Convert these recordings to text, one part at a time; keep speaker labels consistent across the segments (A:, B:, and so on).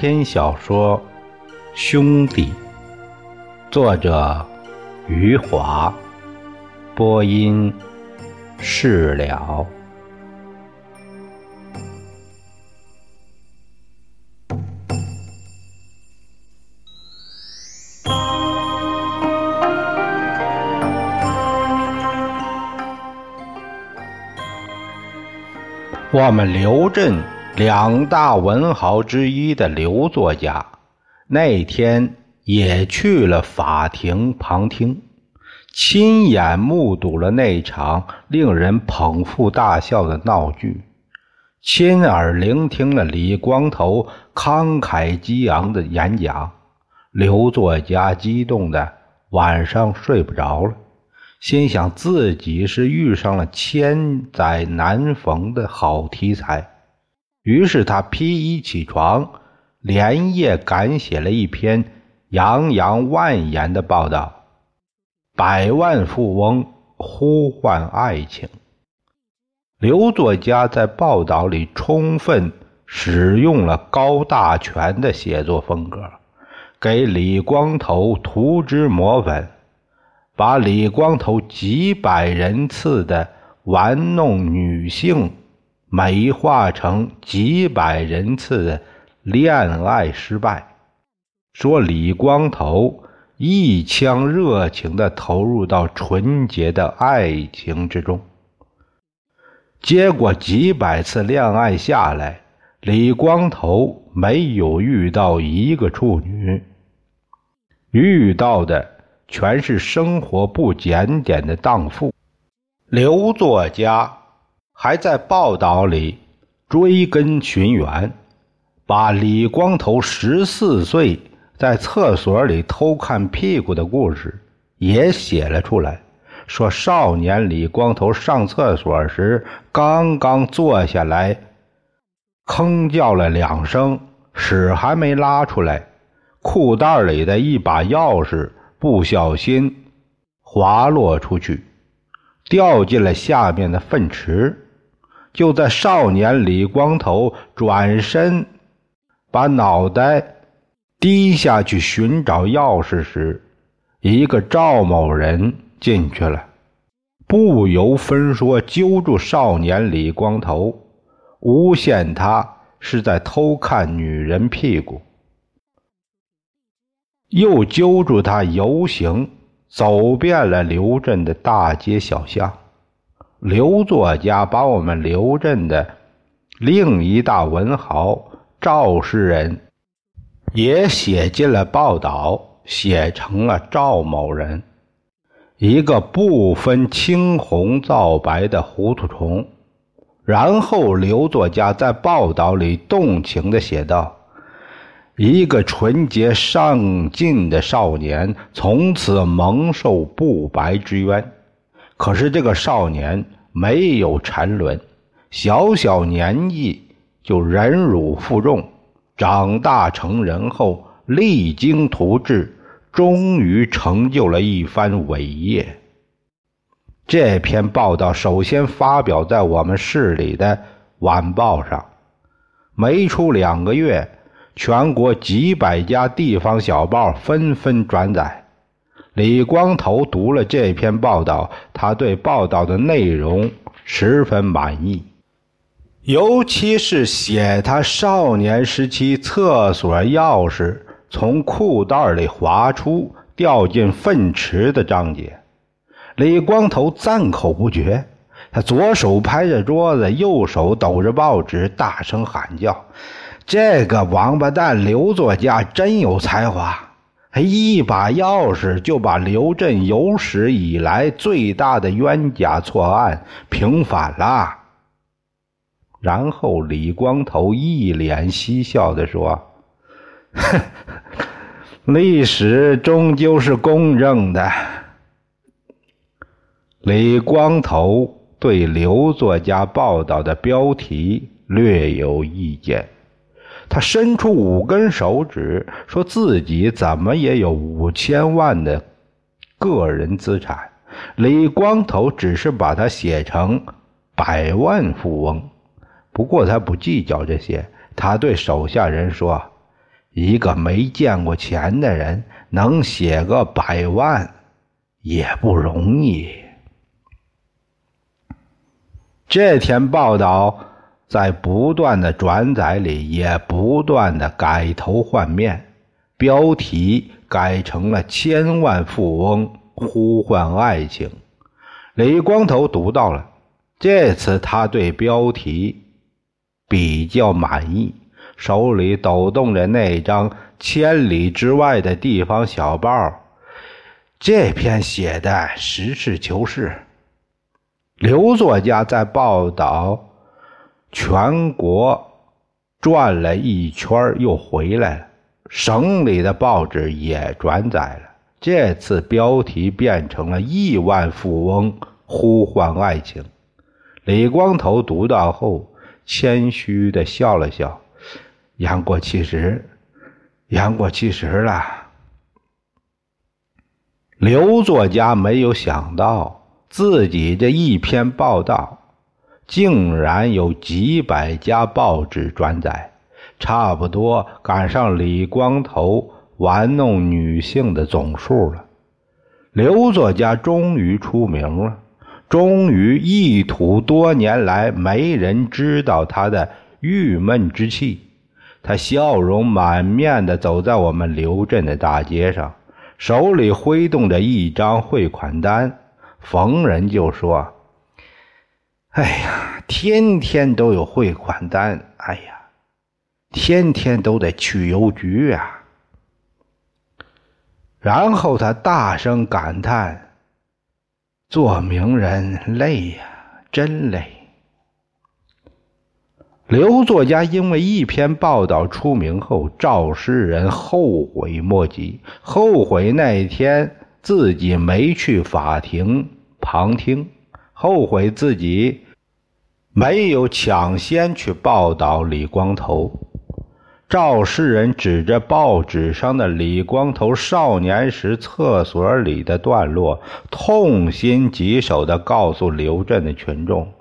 A: 篇小说《兄弟》，作者余华，播音释了。我们刘镇两大文豪之一的刘作家，那天也去了法庭旁听，亲眼目睹了那场令人捧腹大笑的闹剧，亲耳聆听了李光头慷慨激昂的演讲。刘作家激动的晚上睡不着了。心想自己是遇上了千载难逢的好题材，于是他披衣起床，连夜赶写了一篇洋洋万言的报道：百万富翁呼唤爱情。刘作家在报道里充分使用了高大全的写作风格，给李光头涂脂抹粉。把李光头几百人次的玩弄女性美化成几百人次的恋爱失败，说李光头一腔热情的投入到纯洁的爱情之中，结果几百次恋爱下来，李光头没有遇到一个处女，遇到的。全是生活不检点的荡妇。刘作家还在报道里追根寻源，把李光头十四岁在厕所里偷看屁股的故事也写了出来。说少年李光头上厕所时，刚刚坐下来，吭叫了两声，屎还没拉出来，裤袋里的一把钥匙。不小心滑落出去，掉进了下面的粪池。就在少年李光头转身把脑袋低下去寻找钥匙时，一个赵某人进去了，不由分说揪住少年李光头，诬陷他是在偷看女人屁股。又揪住他游行，走遍了刘镇的大街小巷。刘作家把我们刘镇的另一大文豪赵诗人也写进了报道，写成了赵某人，一个不分青红皂白的糊涂虫。然后刘作家在报道里动情地写道。一个纯洁上进的少年，从此蒙受不白之冤。可是这个少年没有沉沦，小小年纪就忍辱负重，长大成人后励精图治，终于成就了一番伟业。这篇报道首先发表在我们市里的晚报上，没出两个月。全国几百家地方小报纷纷转载。李光头读了这篇报道，他对报道的内容十分满意，尤其是写他少年时期厕所钥匙从裤袋里滑出掉进粪池的章节。李光头赞口不绝，他左手拍着桌子，右手抖着报纸，大声喊叫。这个王八蛋刘作家真有才华，一把钥匙就把刘震有史以来最大的冤假错案平反了。然后李光头一脸嬉笑地说：“哼，历史终究是公正的。”李光头对刘作家报道的标题略有意见。他伸出五根手指，说自己怎么也有五千万的个人资产。李光头只是把他写成百万富翁，不过他不计较这些。他对手下人说：“一个没见过钱的人能写个百万也不容易。这篇报道在不断的转载里，也不断的改头换面，标题改成了“千万富翁呼唤爱情”。李光头读到了，这次他对标题比较满意，手里抖动着那张千里之外的地方小报。这篇写的实事求是。刘作家在报道全国转了一圈，又回来了。省里的报纸也转载了。这次标题变成了“亿万富翁呼唤爱情”。李光头读到后，谦虚的笑了笑：“言过其实，言过其实了。”刘作家没有想到。自己这一篇报道，竟然有几百家报纸转载，差不多赶上李光头玩弄女性的总数了。刘作家终于出名了，终于一吐多年来没人知道他的郁闷之气。他笑容满面的走在我们刘镇的大街上，手里挥动着一张汇款单。逢人就说：“哎呀，天天都有汇款单，哎呀，天天都得去邮局啊。”然后他大声感叹：“做名人累呀，真累。”刘作家因为一篇报道出名后，赵诗人后悔莫及，后悔那一天。自己没去法庭旁听，后悔自己没有抢先去报道李光头。赵世仁指着报纸上的李光头少年时厕所里的段落，痛心疾首地告诉刘镇的群众：“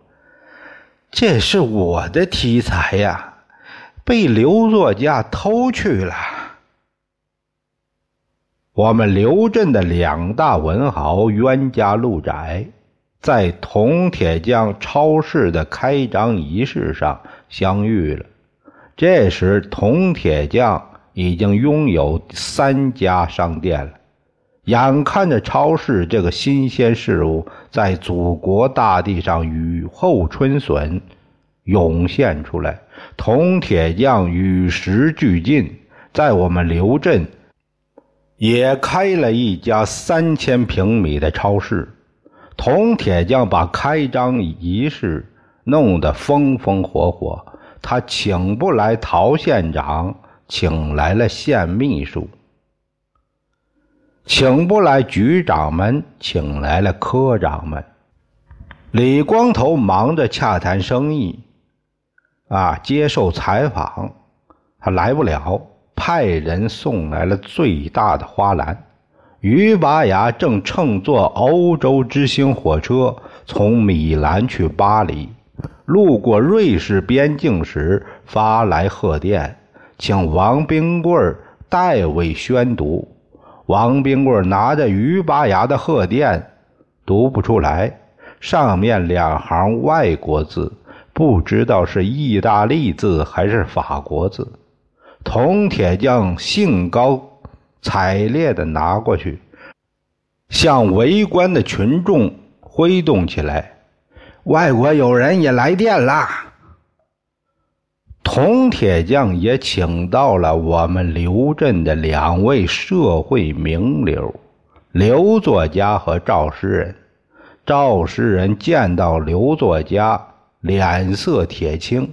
A: 这是我的题材呀，被刘作家偷去了。”我们刘镇的两大文豪冤家路窄，在铜铁匠超市的开张仪式上相遇了。这时，铜铁匠已经拥有三家商店了。眼看着超市这个新鲜事物在祖国大地上雨后春笋涌现出来，铜铁匠与时俱进，在我们刘镇。也开了一家三千平米的超市，铜铁匠把开张仪式弄得风风火火。他请不来陶县长，请来了县秘书；请不来局长们，请来了科长们。李光头忙着洽谈生意，啊，接受采访，他来不了。派人送来了最大的花篮。于拔牙正乘坐欧洲之星火车从米兰去巴黎，路过瑞士边境时发来贺电，请王冰棍代为宣读。王冰棍拿着于拔牙的贺电，读不出来，上面两行外国字，不知道是意大利字还是法国字。铜铁匠兴高采烈地拿过去，向围观的群众挥动起来。外国友人也来电啦！铜铁匠也请到了我们刘镇的两位社会名流刘作家和赵诗人。赵诗人见到刘作家，脸色铁青。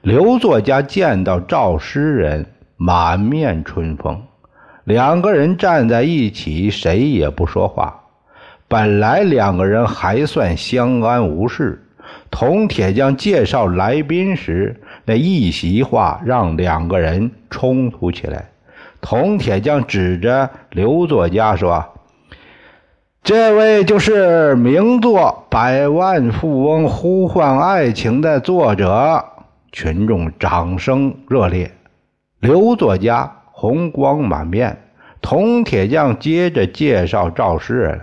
A: 刘作家见到赵诗人，满面春风。两个人站在一起，谁也不说话。本来两个人还算相安无事。铜铁匠介绍来宾时，那一席话让两个人冲突起来。铜铁匠指着刘作家说：“这位就是名作《百万富翁呼唤爱情》的作者。”群众掌声热烈，刘作家红光满面。铜铁匠接着介绍赵氏，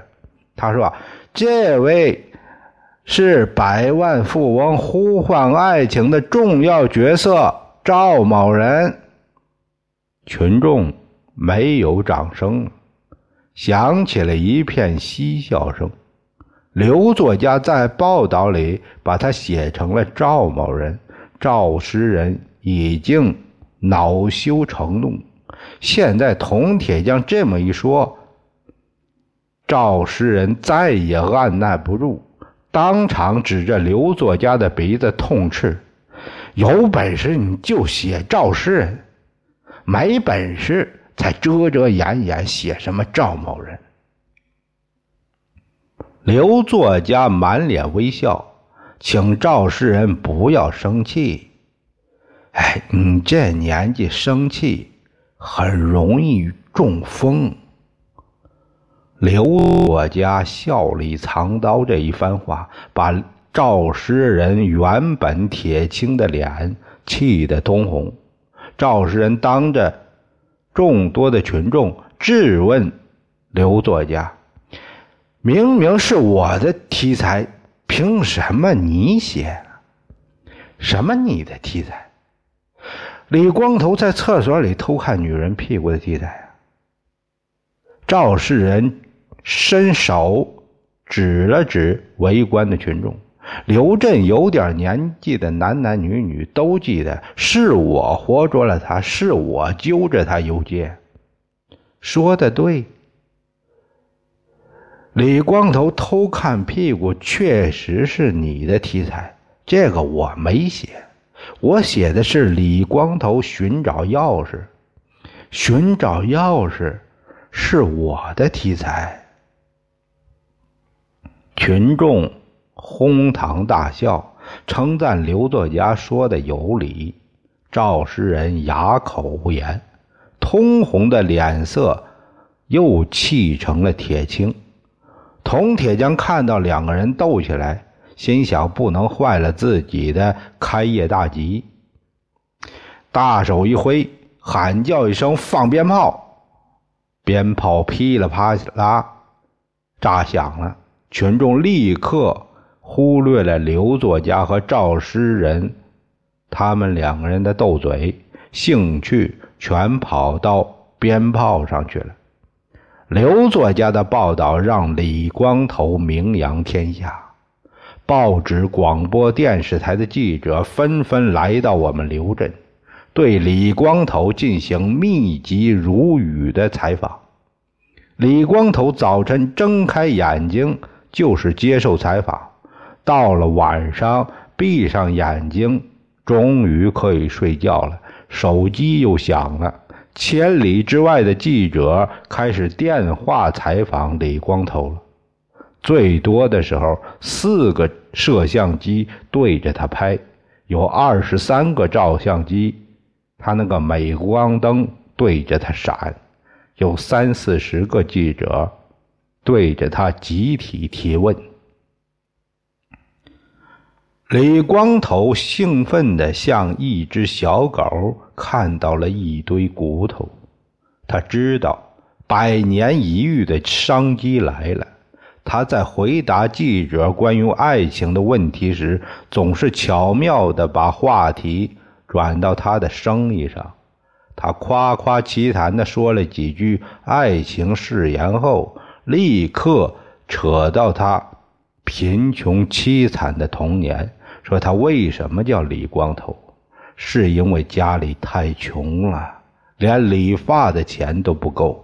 A: 他说：“这位是百万富翁呼唤爱情的重要角色赵某人。”群众没有掌声，响起了一片嬉笑声。刘作家在报道里把他写成了赵某人，赵诗人已经恼羞成怒。现在铜铁匠这么一说，赵诗人再也按耐不住，当场指着刘作家的鼻子痛斥：“有本事你就写赵诗人，没本事才遮遮掩掩写什么赵某人。”刘作家满脸微笑，请赵诗人不要生气。哎，你这年纪生气。很容易中风。刘作家笑里藏刀这一番话，把赵诗人原本铁青的脸气得通红。赵诗人当着众多的群众质问刘作家：“明明是我的题材，凭什么你写？什么你的题材？”李光头在厕所里偷看女人屁股的题材啊！赵世仁伸手指了指围观的群众。刘震有点年纪的男男女女都记得，是我活捉了他，是我揪着他游街。说的对，李光头偷看屁股确实是你的题材，这个我没写。我写的是李光头寻找钥匙，寻找钥匙是我的题材。群众哄堂大笑，称赞刘作家说的有理。赵诗人哑口无言，通红的脸色又气成了铁青。铜铁匠看到两个人斗起来。心想不能坏了自己的开业大吉，大手一挥，喊叫一声：“放鞭炮！”鞭炮噼里啪啦炸响了，群众立刻忽略了刘作家和赵诗人他们两个人的斗嘴，兴趣全跑到鞭炮上去了。刘作家的报道让李光头名扬天下。报纸、广播电视台的记者纷纷来到我们刘镇，对李光头进行密集如雨的采访。李光头早晨睁开眼睛就是接受采访，到了晚上闭上眼睛，终于可以睡觉了。手机又响了，千里之外的记者开始电话采访李光头了。最多的时候，四个摄像机对着他拍，有二十三个照相机，他那个镁光灯对着他闪，有三四十个记者对着他集体提问。李光头兴奋的像一只小狗看到了一堆骨头，他知道百年一遇的商机来了。他在回答记者关于爱情的问题时，总是巧妙地把话题转到他的生意上。他夸夸其谈地说了几句爱情誓言后，立刻扯到他贫穷凄惨的童年，说他为什么叫李光头，是因为家里太穷了，连理发的钱都不够，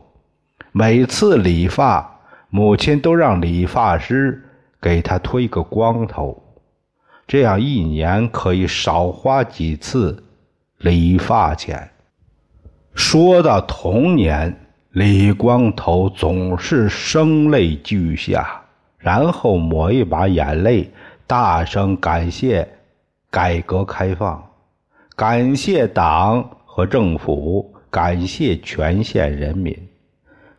A: 每次理发。母亲都让理发师给他推个光头，这样一年可以少花几次理发钱。说到童年，李光头总是声泪俱下，然后抹一把眼泪，大声感谢改革开放，感谢党和政府，感谢全县人民。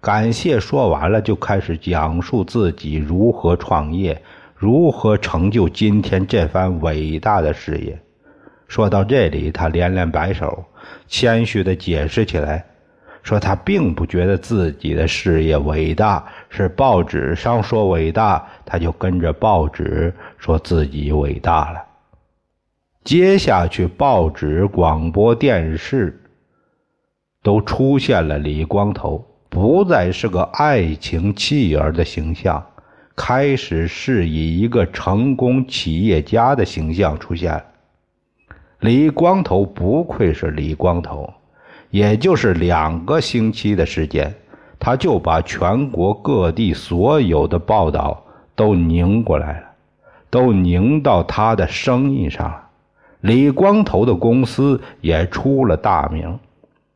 A: 感谢说完了，就开始讲述自己如何创业，如何成就今天这番伟大的事业。说到这里，他连连摆手，谦虚地解释起来：“说他并不觉得自己的事业伟大，是报纸上说伟大，他就跟着报纸说自己伟大了。接下去，报纸、广播电视都出现了李光头，不再是个爱情弃儿的形象，开始是以一个成功企业家的形象出现。李光头不愧是李光头。也就是两个星期的时间，他就把全国各地所有的报道都拧过来了，都拧到他的生意上了。李光头的公司也出了大名，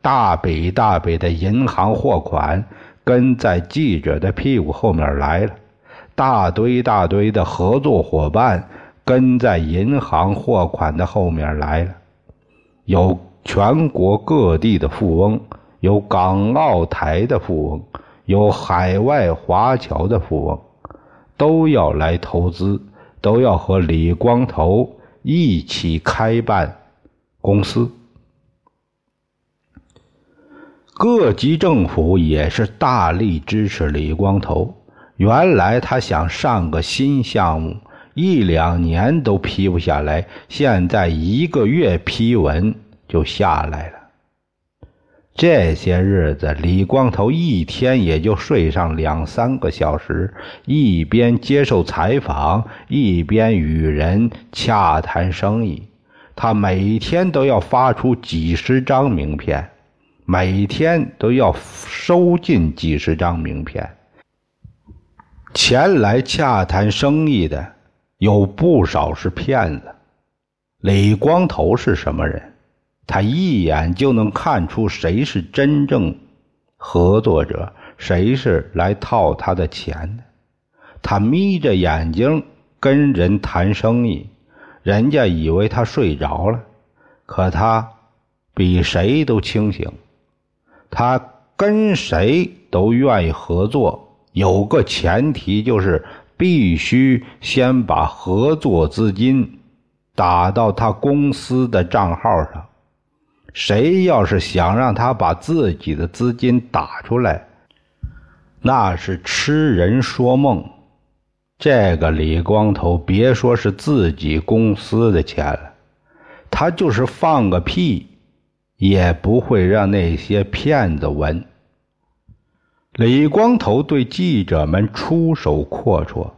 A: 大笔大笔的银行货款跟在记者的屁股后面来了，大堆大堆的合作伙伴跟在银行货款的后面来了，有。全国各地的富翁，有港澳台的富翁，有海外华侨的富翁，都要来投资，都要和李光头一起开办公司。各级政府也是大力支持李光头。原来他想上个新项目，一两年都批不下来，现在一个月批文。就下来了。这些日子，李光头一天也就睡上两三个小时，一边接受采访，一边与人洽谈生意。他每天都要发出几十张名片，每天都要收进几十张名片。前来洽谈生意的有不少是骗子。李光头是什么人？他一眼就能看出谁是真正合作者，谁是来套他的钱的。他眯着眼睛跟人谈生意，人家以为他睡着了，可他比谁都清醒。他跟谁都愿意合作，有个前提就是必须先把合作资金打到他公司的账号上。谁要是想让他把自己的资金打出来，那是痴人说梦。这个李光头别说是自己公司的钱了，他就是放个屁，也不会让那些骗子闻。李光头对记者们出手阔绰，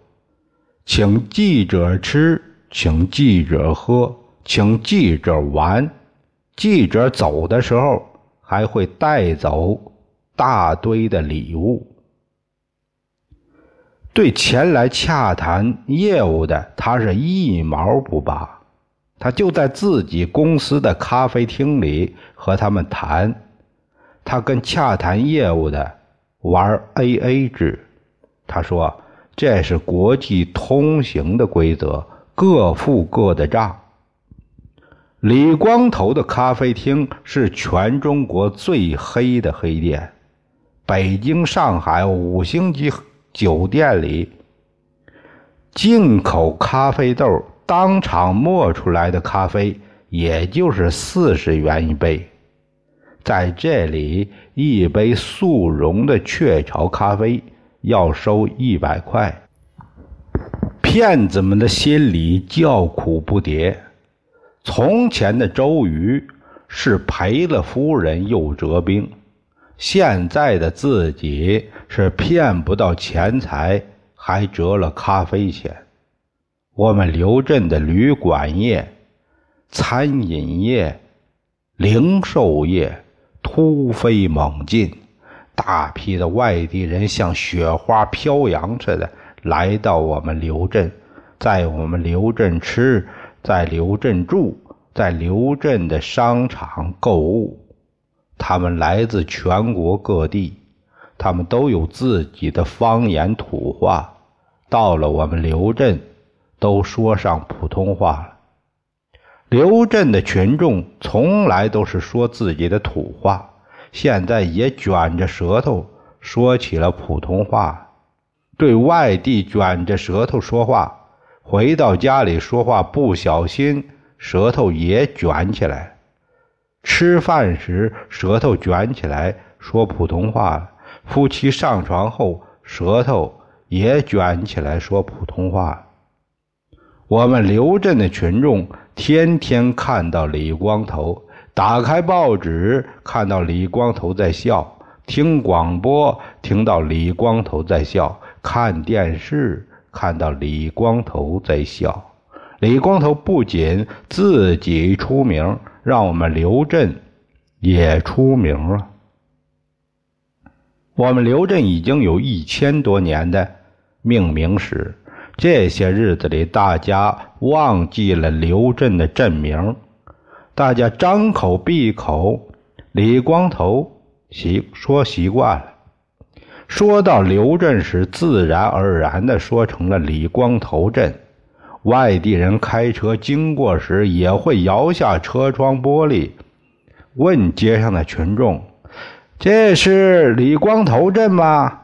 A: 请记者吃，请记者喝，请记者玩。记者走的时候还会带走大堆的礼物。对前来洽谈业务的，他是一毛不拔，他就在自己公司的咖啡厅里和他们谈。他跟洽谈业务的玩 A A 制，他说这是国际通行的规则，各付各的账。李光头的咖啡厅是全中国最黑的黑店，北京、上海五星级酒店里，进口咖啡豆当场磨出来的咖啡，也就是四十元一杯，在这里，一杯速溶的雀巢咖啡要收一百块。骗子们的心里叫苦不迭。从前的周瑜是赔了夫人又折兵，现在的自己是骗不到钱财，还折了咖啡钱。我们刘镇的旅馆业、餐饮业、零售业突飞猛进，大批的外地人像雪花飘扬似的来到我们刘镇，在我们刘镇吃。在刘镇住，在刘镇的商场购物，他们来自全国各地，他们都有自己的方言土话，到了我们刘镇，都说上普通话了。刘镇的群众从来都是说自己的土话，现在也卷着舌头说起了普通话，对外地卷着舌头说话。回到家里说话不小心，舌头也卷起来；吃饭时舌头卷起来，说普通话了。夫妻上床后，舌头也卷起来说普通话。我们刘镇的群众天天看到李光头，打开报纸看到李光头在笑，听广播听到李光头在笑，看电视看到李光头在笑。李光头不仅自己出名，让我们刘镇也出名了。我们刘镇已经有一千多年的命名史。这些日子里，大家忘记了刘镇的镇名，大家张口闭口李光头习说习惯了，说到刘镇时，自然而然的说成了李光头镇。外地人开车经过时，也会摇下车窗玻璃，问街上的群众：“这是李光头镇吗？